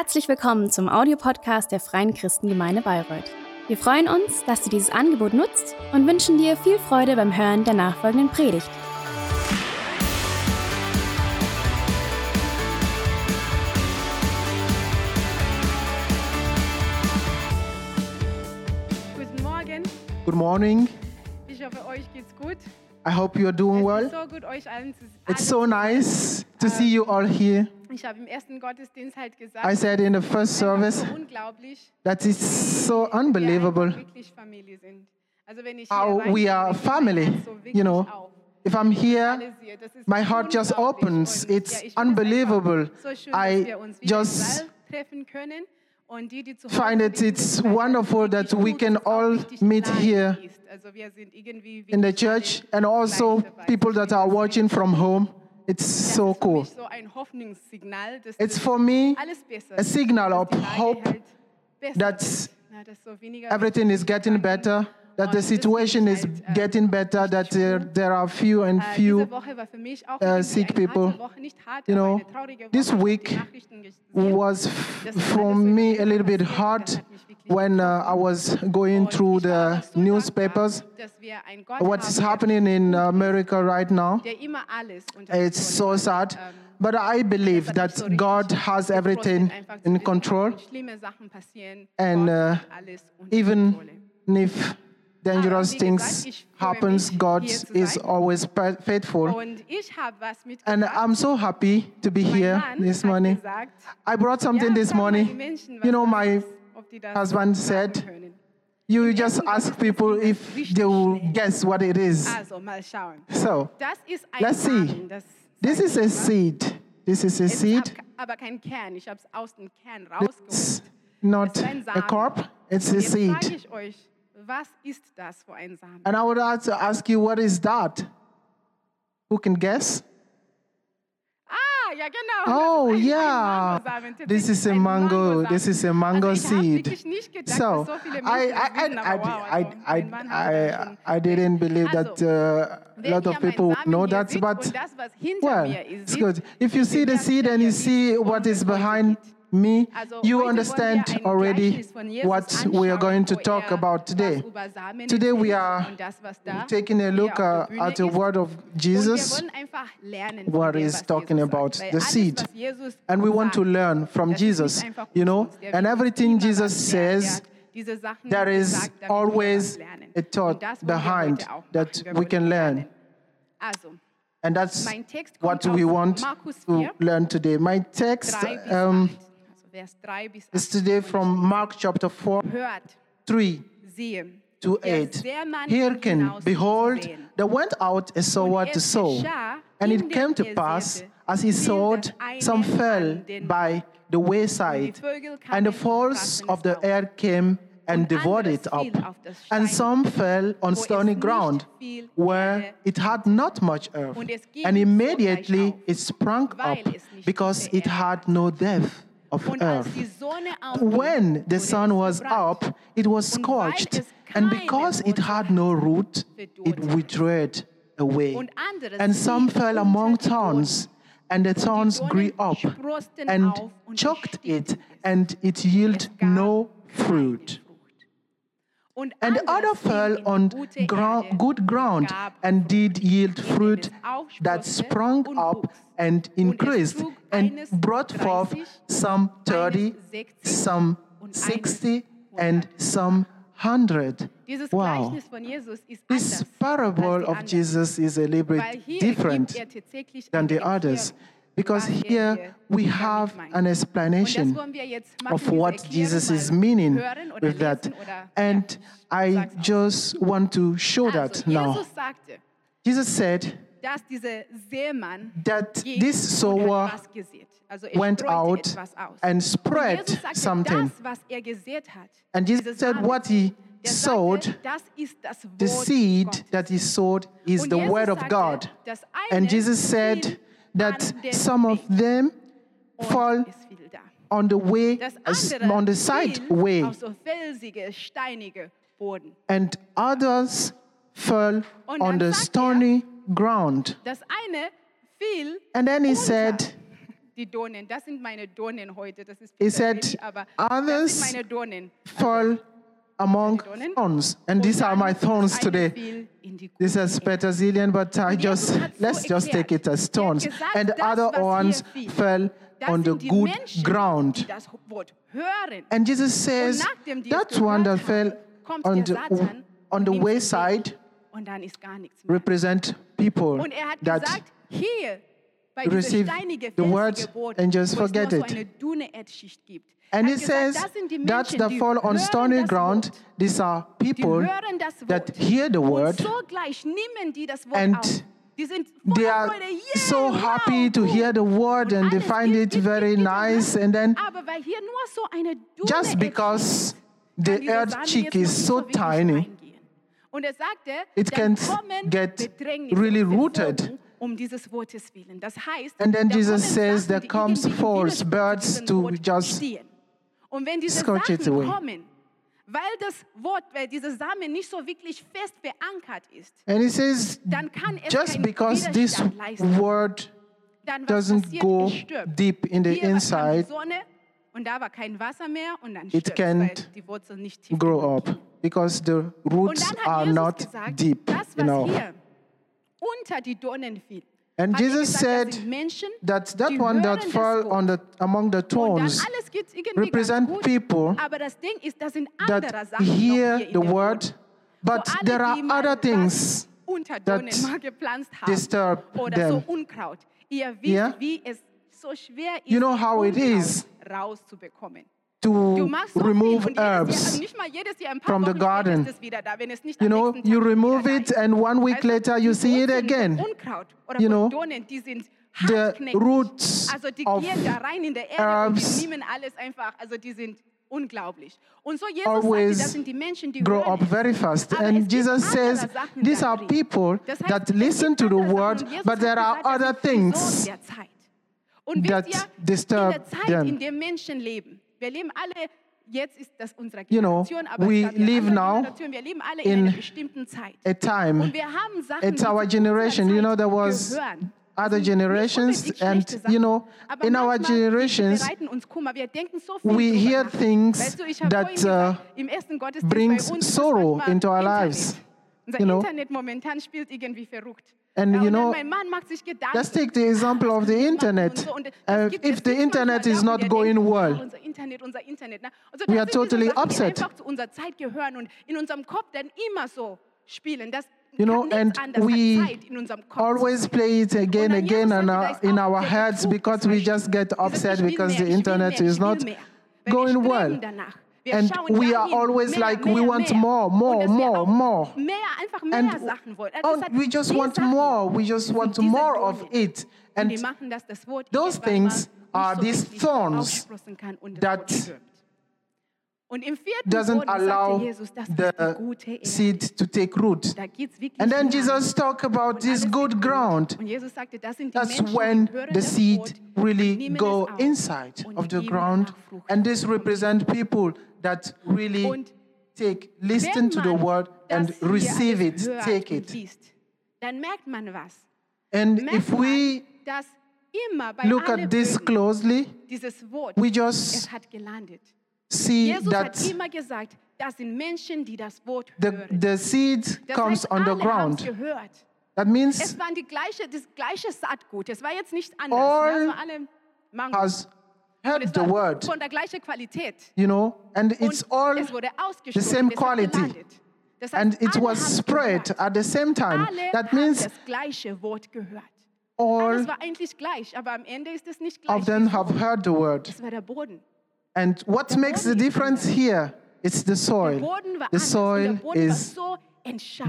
Herzlich willkommen zum Audiopodcast der Freien Christengemeinde Bayreuth. Wir freuen uns, dass du dieses Angebot nutzt und wünschen dir viel Freude beim Hören der nachfolgenden Predigt. Guten Morgen. Good morning. Ich hoffe, euch geht's gut. I hope you're doing Es well. ist so gut, euch allen zu It's so nice to see you all ähm, here. Ich im halt gesagt, I said in the first service that it's so wie wir einfach unbelievable wirklich Familie sind. Also wenn ich how we are family. So You know, if I'm here, Alles hier, das ist my heart just opens. It's ja, ich finde es unbelievable. einfach So schön, I dass wir uns wieder just im Saal treffen können. Und die, die zu find it it's wonderful that we can all meet here ist. Also wir sind irgendwie in the church and also people that are watching from home. It's so cool. mich so ein Hoffnungssignal, dass It's for me a signal of hope that wird. Na, dass so weniger everything is getting better, that the situation is getting better, that there, there are few and Äh, few diese Woche war für mich auch uh, sick people. harte Woche, nicht hart, You know, eine traurige Woche. this Ich hab die week was Das f- ist alles for me a little bit hard Das hat mich wirklich when uh, I was going through the newspapers. dankbar, dass wir einen Gott What's happening in America right now? der immer alles unter It's so sad. Ähm, But I believe das hat mich that God has everything gefrustet, einfach zu in control. wenn Schlimme Sachen passieren. And, uh, hat alles unter Even if dangerous things happens, God is always faithful. Und ich habe was And. I'm so happy to be here this morning. I brought something this frag mal die morning. You know, my ist, ob die das husband said. You just ask people if they will guess what it is. Also, mal schauen. So, let's see. This is a seed. This is a seed. ab- aber kein Kern. Ich habe es aus dem Kern It's not Es ist ein a crop, it's a seed. Was ist das für ein Samen? And I would like to ask you, what is that? Who can guess? Ah, ja genau. Oh, ein, yeah. Ein This is a mango. This is a mango also seed. gedacht, So, so I, I, I, wissen, aber wow, I, also I, mein Mann hat das I, I didn't believe that Also, uh, a Wenn lot of people would know that, but well, it's good. If you see the seed and you see what is behind. Me, you heute wollen wir understand already Gleichnis von Jesus what we are going to talk about today. Today we are und das, was da taking a look uh, at the word of Jesus. wir wollen einfach lernen von what he's talking about, the seed. And we want to learn from das ist nicht Jesus, you know, and everything Jesus was lernen. Der says, hat diese Sachen there is gesagt, damit wir was always a thought Und das wollen wir behind heute auch machen. that we can learn. And that's what we want to learn today. My text um, 8. Also Vers 3 bis 8. is today from Mark chapter 4, Hört, 3 siehe, to 8. Sämann Hearken, behold, there went out a sower to sow. And it came to er pass, as he sowed, some fell by the wayside, and the fraßen of the air came and devoured it up. fiel auf das And some fell on stony ground, where it had not much earth. Und es ging And immediately it sprang up, because it had no depth of earth. die Sonne aufging, When the sun was up, it was scorched, and because it had no root, it withered away. And some fell among thorns, and the thorns grew up and choked it, and it yielded no fruit. And the other fell on gute grou- Erde good ground and did yield fruit that sprung up. And increased and brought forth some thirty, some sixty, and some hundred. Dieses Wow. Gleichnis von Jesus ist This parable of. Jesus is a little bit different er than the others because er here we have an explanation wollen wir jetzt machen, of what Jesus is meaning with that. And I just want to show that now. Jesus said dass dieser Seemann that this und sower hat was gesät. Also er went out and spread sagte, something. das, was er gesät hat, And Jesus said what he der sowed, sagte, das ist das the seed Gottes. that he sowed is Und the Jesus word of sagte, God. And Jesus said that some of them fall es fiel da. on the way, andere on the side way, so felsige, steinige Boden. and others fell on the er, stony ground. Das eine fiel And then he said, die Dornen, das sind meine Dornen heute. Das ist He said, aber das "Others sind meine Dornen. fall among thorns, and these are my thorns today. fiel in die This is Erde. petersillian, but I just hat so let's just take it as. Er thorns. And das, other ones fell Das on the good ground. die das Wort hören. And Jesus says that one that fell on the, on the wayside weg. Und dann ist gar nichts mehr. represent people Und er hat that gesagt, hier, bei receive steinige, the word Boden, and just wo es nur forget it. eine dünne Erdschicht gibt. And he gesagt, says that die fall on stony ground, these are people hören das Wort. that hear the word Und sogleich nehmen die das Wort and auf. They are so happy to hear the word and they find it very nice and then Aber weil hier nur so eine dünne just because the earth cheek is so tiny. Und er sagte, It dann kommen get Bedrängnisse really rooted. Um dieses Wortes willen. Das heißt, And then Jesus says there comes false birds to just stehen. Und wenn diese scorch it away. kommen, weil das Wort, weil dieser Samen nicht so wirklich fest verankert ist, and he says dann kann es just because this leisten. word dann doesn't passiert, go deep in the Hier inside, Sonne und da war kein Wasser mehr und dann It stirbt weil can't die Wurzeln nicht tief grow up. Because the roots are Jesus not gesagt, deep das, was enough. unter die Dornen fiel, And er Jesus gesagt, said Menschen, that that one that fell on the among the thorns alles geht irgendwie represent gut, people aber das Ding ist, that hear the word, but alle, there are other things that Dornen mal gepflanzt haben disturb them. so Unkraut. Ihr wisst, Yeah? wie es so ist, You know how it is. Rauszubekommen. To remove viel und jedes Jahr, also herbs. nicht mal jedes Jahr, ein paar from the garden. ist es wieder da, wenn es nicht You know, you remove it and one week later you see it again. Von Unkraut oder You know, Dornen, die sind the roots of gehen da rein in der Erde herbs und die nehmen alles einfach, also die sind unglaublich. Und so Jesus always sagte, das sind die Menschen, die grow up very fast. And Jesus says these are people that listen to the word, Sachen. Und Jesus but there are other things Sohn der Zeit. Und that disturb in der Zeit, them. In der Menschen leben, wir leben alle, jetzt ist das unsere You know, aber we es gab ja live now Generationen, wir leben alle in, in einer bestimmten Zeit. a time. Und wir haben Sachen, It's our generation. You know, there was other Das sind nicht generations, and you know, in our generations, bereiten uns Kummer. Wir denken so viel we hear things weißt du, ich habe that, uh, im ersten Gottesdienst brings bei uns ist sorrow into our Internet. lives. You know. Internet momentan spielt irgendwie verrückt. And you know, dann mein Mann macht sich Gedanken. let's take the example of the internet. und so. Und das Uh, if the internet is not going well, "Oh, unser Internet, unser Internet. Ne? Und so, We are totally upset. Die einfach zu unserer Zeit gehören und in unserem Kopf dann immer so spielen. Das You know, and we als Zeit in unserem Kopf. always play it again, again, and uh, in our heads because we just get upset because the internet is not mehr. Weil wir going well. And we are always like, we want more, more, Und dass wir more, more. Mehr, mehr And Sachen wollen. Hat oh, we just want more. We just want more of it. And those things are these thorns that Wort stirbt. Und im vierten doesn't allow sagte Jesus, das ist die gute the seed to take root. Da geht's wirklich And then. Jesus talked about this good ground. Und Jesus sagte, das sind die That's when the seed really go inside of the ground. And this represent people that really take, listen to the word and receive it, take it. Liest, dann merkt man was. And if we man, dass immer bei look at this closely, we just. See Jesus hat that immer gesagt, das sind Menschen, die das Wort the, hören. the seed Das comes heißt, on the alle haben's ground. gehört. That means Es waren die gleiche, das gleiche Saatgut. Es war jetzt nicht anders. All ne? Es war alle Mango. has Und heard es the war word, von der gleichen Qualität. you know, and it's und all es wurde ausgesprochen, same es hat quality. gelandet. Das heißt, and it alle was spread gehört. at the same time. Alle That haben means das gleiche Wort gehört. all Alles war eigentlich gleich, aber am Ende ist es nicht gleich. of them have heard the word. Das war der Boden. And what makes the difference here? It's the soil. The soil der Boden war is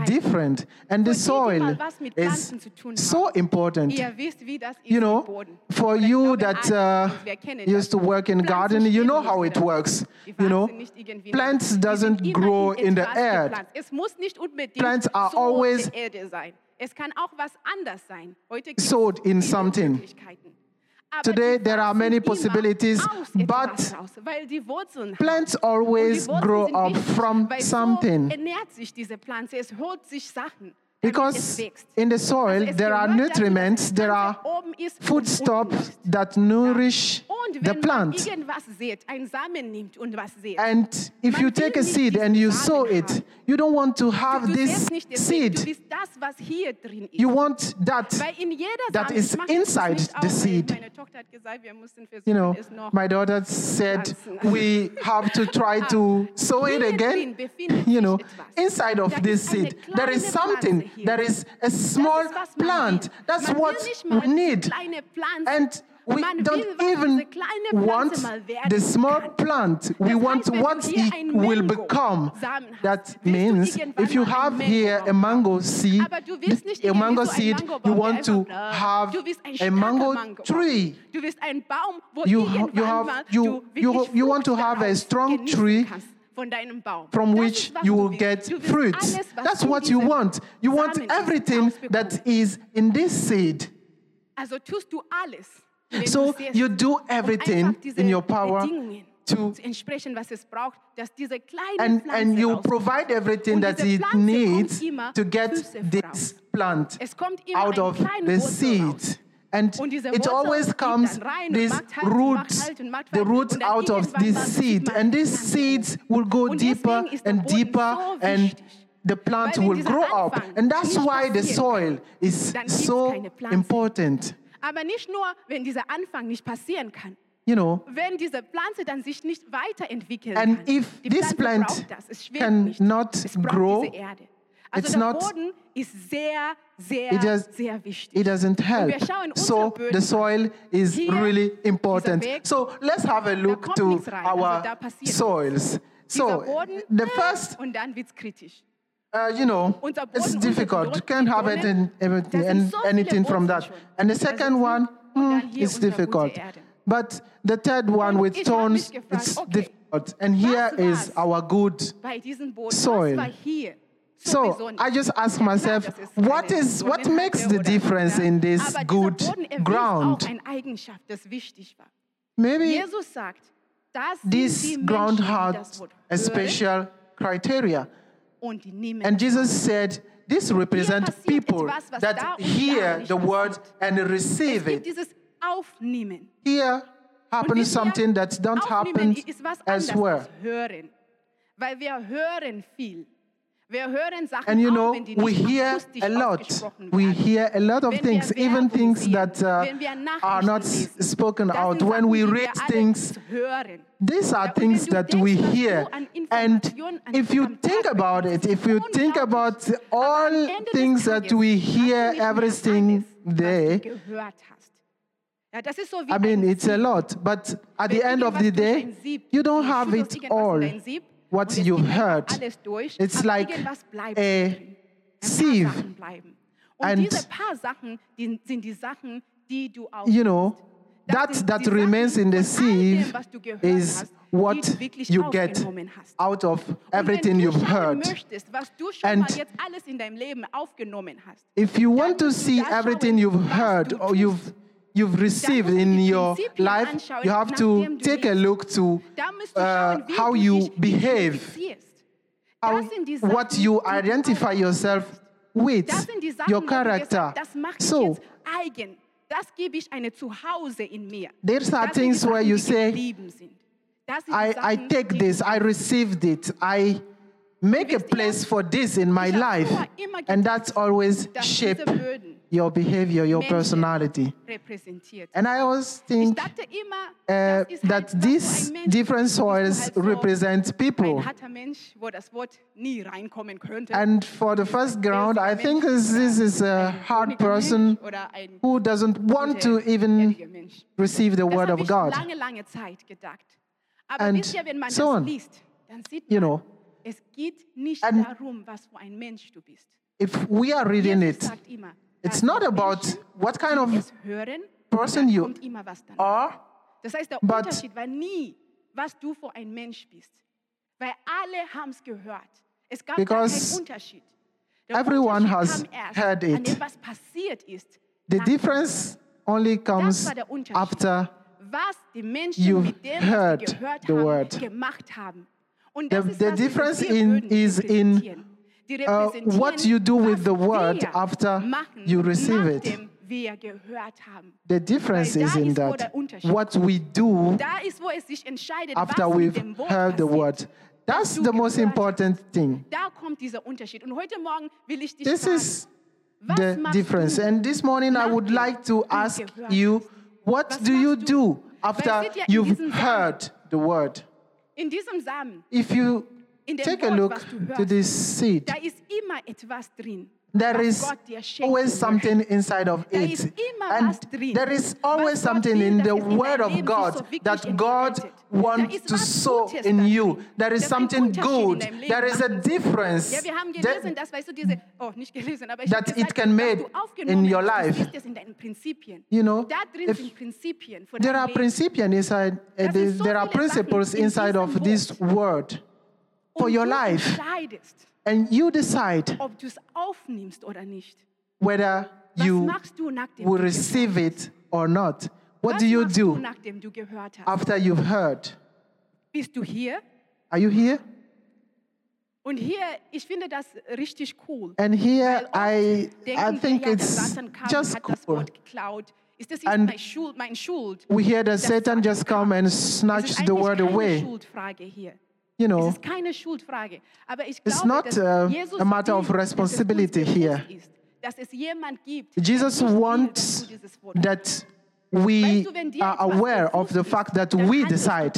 different, and the Für die, die mal soil is Pflanzen zu tun so important. Ihr wisst, wie das ist You know, for you that uh, von uns, wir kennen used to work in garden, you know how it works. You know, wachsen nicht irgendwie in plants der- die sind doesn't grow in the etwas earth. gepflanzt. Es muss nicht unbedingt Plants are always der Erde sein. Es kann auch was anders sein. Heute gibt's sowed in something. Today there are many possibilities, but etwas raus, weil die Wurzeln haben. Plants always grow up from something. So ernährt sich diese Pflanze. Es holt sich Sachen. damit es Because in the soil, there are gehört dazu, dass nutriments, there are oben ist und foodstuff unten ist. that nourish the plant. irgendwas sät, einen Samen nimmt und was sät, And if you take a seed and you sow it, you don't want to have this säst nicht den Seed, du seed. willst das, was hier drin ist. You want that. Weil in jeder that is ich mach das inside the seed. Meine Tochter hat gesagt, wir müssen versuchen, You know, my daughter said we have to try to sow it again. You know, inside of this seed, there is something. There is a small das ist, was man plant. That's what we need. And we don't even diese kleine Pflanze want the small plant. We want heißt, wenn du what it will become. That means if you have here a mango seed, willst nicht a mango seed, you want to have du willst einen a mango tree. Du willst einen Baum, wo You- you have- you- you- you want to have a strong tree kannst von deinem Baum. from which you will get fruits. That's what you want. You want everything that is in this seed. Also tust du alles. wenn So you do um everything in your power to- zu entsprechen, was es braucht, dass diese kleine And, and you provide everything that it needs to get this plant Es kommt immer out of the seed. And it always comes dann rein und this root, macht halt und macht the root out of this seed. And these seeds will go deeper deswegen ist der and deeper and the plant will grow up. And that's why the soil is so important. Aber nicht nur, wenn dieser Anfang nicht passieren kann. You know, Wenn diese Pflanze dann sich nicht weiterentwickeln And kann. if die this Pflanze plant braucht das. Es schwebt can nicht. not es braucht grow, diese Erde. Also it's der not- Boden ist sehr, sehr, it does- sehr wichtig. it doesn't help. wir schauen So Böden the soil is really important. Weg, So let's have a look to rein, also our soils. So Boden, the first, und dann wird es kritisch. uh, you know, it's difficult. You can't have Boden, anything, everything, da so anything from that. And the second one, hier it's difficult. But the third one with ich hab mich thorns, it's difficult. And here is our good Bei diesem Boden, Soil. Was war hier so? I just ask myself, what is what makes the difference in this good dieser Boden erwies ground? auch eine Eigenschaft, das wichtig war. Maybe Jesus sagt, das sind die this ground had a special criteria. und die nehmen And Jesus said, this represent passiert people etwas, was da that hear the word and receive it. Here happens something that don't happen ist was anderes elsewhere. als hören. Weil wir hören viel. Wir hören Sachen And you know, we hear a lot. We hear a lot of things, even things that uh, wenn wir Nachrichten are not spoken out. When we read things, these are Ja, und wenn things that we hear. And if you think about it, if you think about all things that we hear, everything there, du gehört hast. Ja, das ist so wie I mean, it's a lot. But at the end of the day, you don't have it all, what you've heard. It's like a drin. Ein paar sieve. Sachen bleiben. Und And- diese paar Sachen die sind die Sachen, die du auch You know, that that remains in the von all dem, sieve was du gehört is what die du wirklich you get out of everything you've heard. möchtest, was du schon And mal jetzt alles in deinem Leben aufgenommen hast, If you want to see everything you've heard or you've you've received in your life, you have to take a look to da musst du uh, how you behave, how, Das sind die what you identify yourself with, Das sind die Sachen, your wo du gesagt character. hast, das mache ich So jetzt eigen. Das gebe ich eine Zuhause in mir. There's are das sind die things where you say, geblieben sind. Das sind I, I take this, I received it, I make a place for this in my life, and that's always shape your behavior, your personality. And I always think uh, das ist halt, that these different soils represent people. Ein harter Mensch, wo das Wort nie reinkommen könnte. And for the first ground, I think this, is a hard person Mensch oder ein who doesn't want to even receive the word of God. lange, lange Zeit gedacht. Aber And wisst ihr, wenn man so on. liest, dann sieht You know, es geht nicht And- darum, was für ein Mensch du bist. if we are reading Jesus it, sagt immer, it's da not about Menschen, what kind die of es hören, person dann you kommt immer was dann. are, Das heißt, der but- Unterschied war nie, was du für ein Mensch bist. Weil alle haben es gehört. Es gab gar Because keinen Unterschied. Der everyone Unterschied has kam erst, heard an it. dem was passiert ist. the nach- difference only comes war der Unterschied. after was die Menschen You've mit dem, was heard sie gehört the haben, word. gemacht haben. The- the difference in- is in uh, what you do with the word after you receive it. nachdem wir gehört haben. The difference is in that what we do Da ist, wo es sich entscheidet, after we've heard the word. That's the most important thing. Da kommt dieser Unterschied. Und heute Morgen will ich dich This is the difference. And this morning, I would like to ask you, what do you do after Weil es steht ja in you've heard the word? In diesem Samen, If you take a look to this seed, da ist immer etwas drin. There is Gott dir schenken always something inside of it. And there is always something in the word of God that God wants to sow in you. There is something good. There is a difference Ja, wir haben that- gelesen, dass, weißt du, diese, oh, nicht gelesen, aber ich that it can was made du aufgenommen in your life. das ist es in deinen Prinzipien. You know, if sind Prinzipien von There are principles inside, uh, there, sind so there are principles inside of this word for your life. And you decide ob du aufnimmst oder nicht. whether you will receive it or not. What do you do after you've heard? Bist du hier? Are you here? Und hier, ich finde das richtig cool. And here I, I think it's Satan kam und just cool. Ist das And mein Schuld? We hear that Satan just come and snatch the word away. You know, ist keine Schuldfrage. Aber ich It's not, uh, a matter of will, dass es uns responsibility here. Dass es gibt, Jesus der nicht will, wants dass du dieses Wort that we Weißt du, wenn dir are aware of the fact that we decide.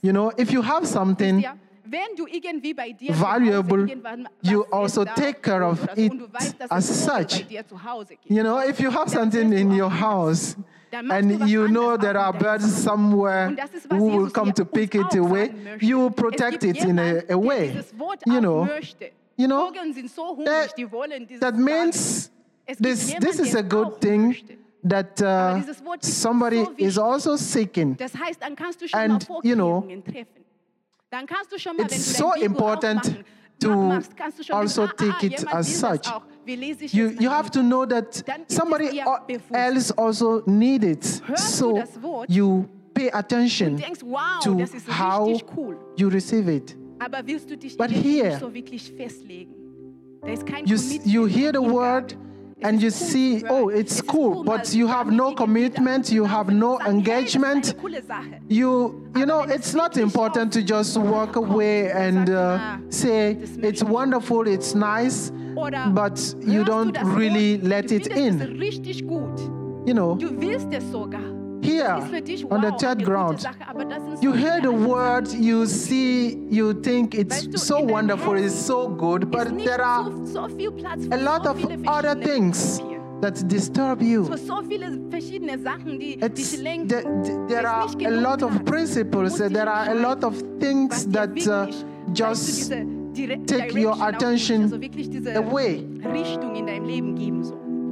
You know, if you have something Ja, wenn du irgendwie bei dir valuable, zu Hause irgendwann you also take care of it und du weißt, dass as such. bei dir zu Hause gibt, You know, if you have something in your house Dann machst du and you know there are birds somewhere Und das ist, was who will come to pick it away, you will protect it in a, a way. You know, you know, Vögel sind so hungrig, that- die wollen dieses that means this, this is a good thing that uh, dieses Wort ist somebody is also seeking. Das heißt, dann kannst du schon And, you know, Vorkehrungen treffen. Dann kannst du schon mal, it's so important to machst, kannst du schon also wissen, ah, ah, take it as such. Auch. Wie lese ich You, you have to know that Dann ist es somebody dir o- bewusst. else also need it. So du das Wort you pay attention und denkst, wow, to how you receive it. Aber willst du dich But here, nicht so wirklich festlegen? Da ist kein You, you hear the word and you see, oh, it's cool, but you have no commitment, you have no engagement. You, you know, it's not important to just walk away and uh, say it's wonderful, it's nice, but you don't really let it in. You know, Du willst es sogar. here ist für dich on the third ground, gute Sache, aber das sind you hear the viele andere word, you see, you think it's so wonderful, it's so good, but there are so, so viel Platz a lot of other things that disturb you. Für so viele verschiedene Sachen, die It's, there, there are a lot of principles, there are a lot of things that uh, wirklich, weißt du, just take your attention diese away,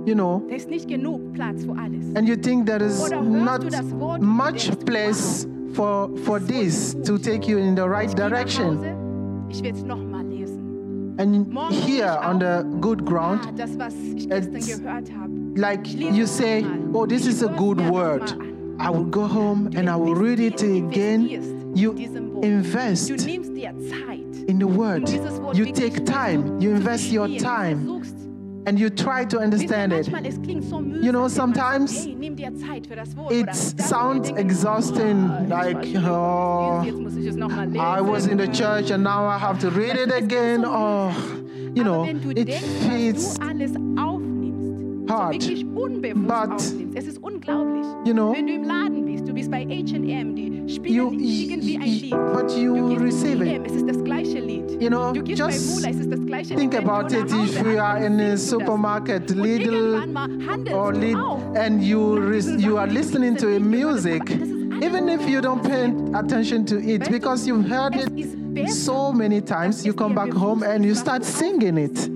Richtung in deinem Leben geben soll. you know, Da ist nicht genug Platz für alles. and you think there is not du das Wort und much place for, for das ist voll this to take you in the right Ich gehe nach direction. Ich werde es nochmal lesen. And Morgen here on the good ground, Ah, das, was ich It's gehört habe. like you say, oh, this is a good word. I will go home and I will read it again. You invest Du nimmst dir Zeit. in the um word. You take time, you invest your time, and you try to understand it. manchmal, es klingt so mühsam, You know, wenn man sagt, sometimes hey, nimm dir Zeit für das Wort. It sounds und wir denken, exhausting, "Ah, like, oh, was das ist, jetzt muss ich es noch mal lesen. I was in the church and now I have to read it again. Oh, you know, Aber wenn du it feels was du alles aufnimmst, hard. so wirklich unbewusst But, aufnimmst, es ist unglaublich. you know, wenn du im Laden bist, du bist bei die spielen you, irgendwie ein Lied. but Du you receive it. es ist das gleiche Lied. You know, du gehst bei just Mula, es ist das gleiche Think Lied. About it if you are in a ankommst, singst du das. supermarket, Lidl irgendwann mal handelst or Lidl, and you, you are listening to a music, Das ist alles even if you don't pay attention to it, because you've heard it so many times, you come back home and you start singing it.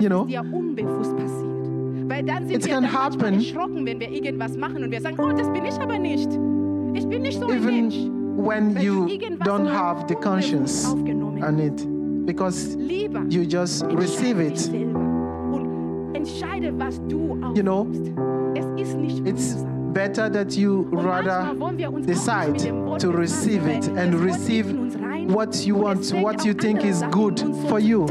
You know? es dir unbewusst passiert. Weil dann sind It wir can happen. erschrocken, wenn wir irgendwas machen und wir sagen, oh, das bin ich aber nicht. Ich bin nicht so ein Mensch. Even when you don't have the conscience on it, because you just receive it. selber und entscheide, was du aufnimmst. You know, es ist nicht It's better that you rather wollen wir uns auch nicht decide mit dem Wort to receive it and receive geht in uns rein what you want, what you think is good in uns so for you.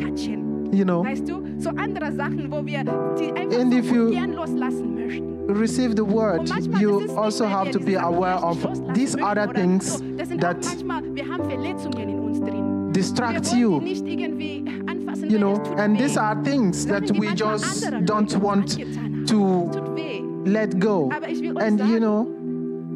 you know, Weißt du, so andere Sachen, wo wir die einfach And if you- gern loslassen möchten. Receive the word, you das ist nicht, also have to be aware of these other things so. Das sind that auch manchmal, wir haben Verletzungen in uns drin. distract you. die nicht irgendwie anfassen, You know, and these are things that we just don't want to Es tut weh. let go. Aber ich will euch And you know,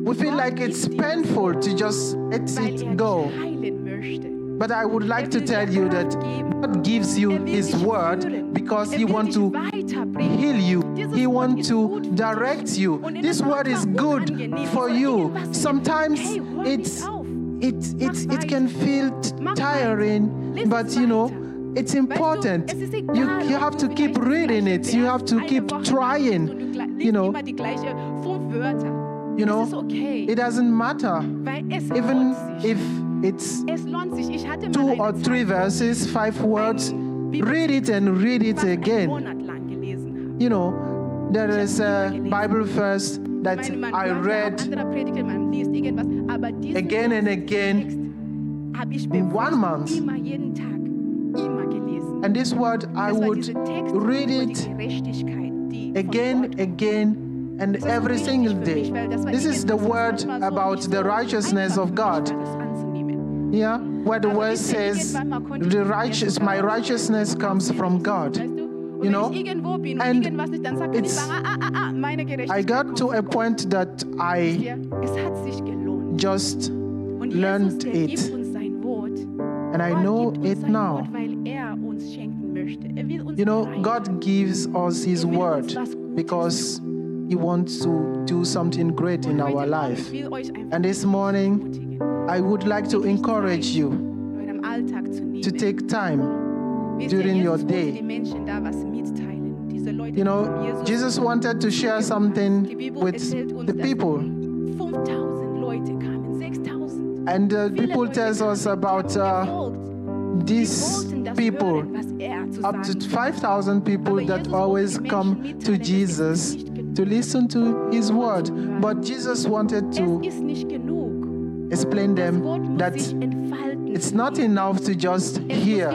we feel like it's painful to just let it go. dich heilen möchte. But I would like to tell you that. God gives you His word because He wants to heal you. He wants to gut für dich. direct you. This word is good for you. oder irgendwas ist, Sometimes hey, hör nicht it's it it it can feel tiring, but you know it's important. You you have to keep reading it. You have to keep trying. liest und du gleich- You know, immer die gleiche fünf Wörter. you know, okay, it doesn't matter even if it's es lohnt sich. Ich hatte mal two or three verses, five words. Read it and read it again. You know, there is a Bible verse that Ich meine, man I hört ja auch read andere Prediger, man liest irgendwas, aber diesen again and again. Text habe ich in one month. immer jeden Tag immer gelesen. And this word, I would read it Gerechtigkeit, die von again, again, and Das war so every single day. mich, weil das war This is the word about the righteousness of God. war, das anzunehmen. Yeah, where the word says, irgendwann mal konnte ich the righteous, my righteousness comes from God. Weißt du? Und You know? ich irgendwo bin und And irgendwas nicht, dann sagt man nicht, it's- ah, ah, ah, I got to a point that I Ja, Es hat sich gelohnt. just learned it. gibt uns sein Wort. and I know it now. Er uns schenken möchte. Er You know. God gives us His Er word because He wants to do something great in our life. Ich will euch einfach And this morning, I would like to encourage you in eurem Alltag zu nehmen. to take time. During your day. die Menschen da was mitteilen. Diese Leute You know, Jesus wanted to share something with the people. 5000 Leute kamen, 6000. And uh, people tells us about uh, these people, hören, was zu up to 5,000 people that always come to mitteilen, es ist Jesus to listen to His word. But Jesus wanted to ist nicht genug. explain them that it's not enough to just hear.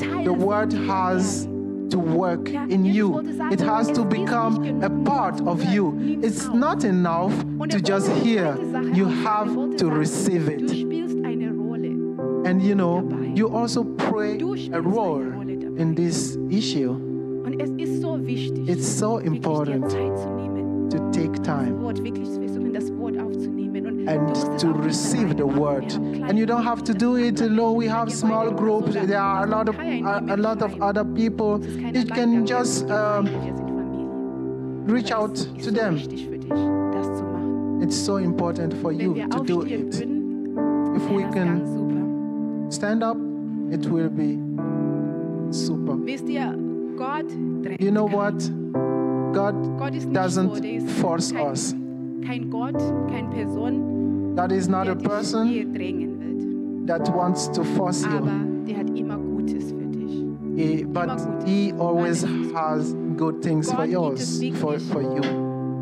Wirklich ein Teil The word has to work in you. It has to become a part of you. It's not enough to just hear. You have to receive it. spielst eine Rolle. And you know, you also play a role in this issue. Und es ist so wichtig, It's so important Zeit zu nehmen, to take time Wort wirklich zu versuchen, das Wort aufzunehmen. Und du and to receive the word. Wir haben kleine And you don't have to do it alone. We have small groups. There are a lot of a, a lot of other people. Es ist kein You can just um, Gemeinde, wir sind Familie. reach out to them. wichtig für dich, das zu machen. It's so important for you to do it. If we wäre das ganz can stand up, it will be super. Wisst ihr, Gott drängt You know what? God Gott ist nicht so, der doesn't force kein, us. kein Gott, keine Person, God is not a person hier drängen wird. that wants to force Aber you. der hat immer Gutes für dich. He, but He always has good things for Gott gibt yours, for, for you.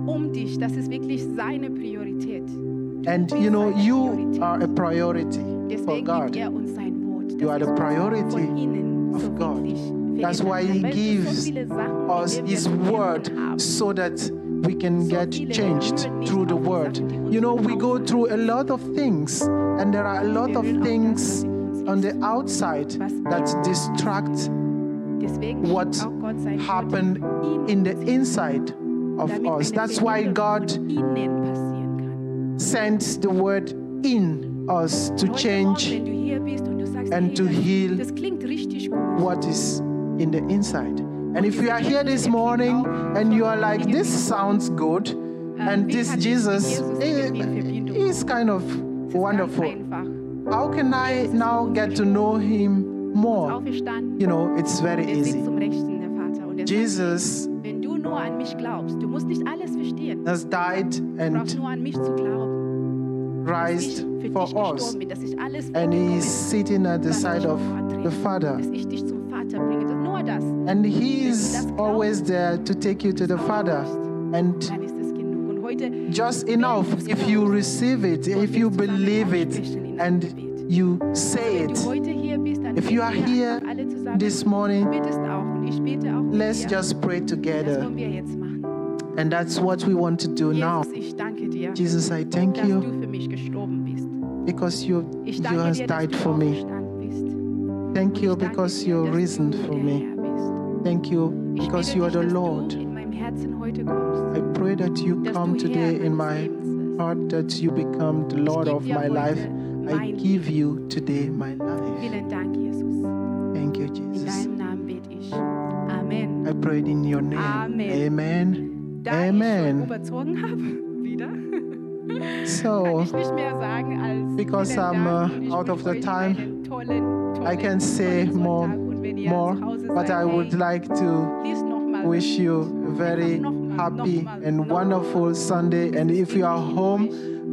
Um dich, das ist wirklich seine Priorität. And you know, you Priorität. are a priority for God. er uns sein Wort. You are the priority of God. That's why He weil es so gives us in denen wir His word so that we can get changed through the word. Sachen, die uns You know, we go through a lot of things, and there are a lot of hören auf das, things was in uns on the outside that distract what schickt auch Gott sein Wort happen in the inside of us. That's why God von innen passieren kann. sends the word in us to change wenn du hier bist und du sagst, and to heal das klingt richtig gut. what is in the inside. And if you are here this morning and you are like, this sounds good, and this kann ich mit Jesus Jesus irgendwie in Verbindung is kind of wonderful. How can I now get to know him more? You know, it's very easy. zum Rechten der Vater. Und Jesus sagt, wenn du nur an mich glaubst, du musst nicht alles verstehen. has died and nur an mich zu glauben. Dass ich rised for us. gestorben bin, dass ich alles And he is sitting at the side of the Father. And he is always there to take you to the Father. And Dann ist es genug. Und heute just enough if you receive it, if you wollen wir zusammen believe it, aussprechen in einem and you say it. du heute hier bist, dann If you are here einfach alle zusammen. this morning, du betest auch und ich bete auch mit Let's just pray together. wollen wir jetzt machen. And that's what we want to do now. Jesus, ich danke dir, Jesus, I thank you du für mich gestorben bist. because you, you danke has dir, dass died for me. Thank you because you're risen for me. Thank you because you are the Lord. du in meinem Herzen heute kommst. I pray that you come today in my heart, that you become the Lord of my life. I give you today my life. Vielen Dank, Jesus. Thank you, Jesus. deinem Namen bete ich. Amen. I prayed in your name. Amen. Amen. Amen. schon überzogen habe, wieder, kann So, ich nicht mehr sagen als Because I'm, uh, out of the time, einen tollen, tollen, I can say more, Sonntag. Und wenn ihr more, but I would like to lies noch mal wish you a very happy and wonderful Sunday. And if you are home,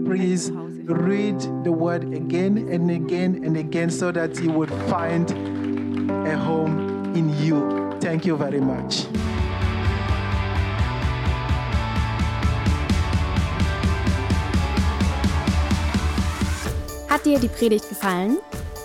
please read the word again and again and again so that you would find a home in you. Thank you very much. Hat dir die Predigt gefallen?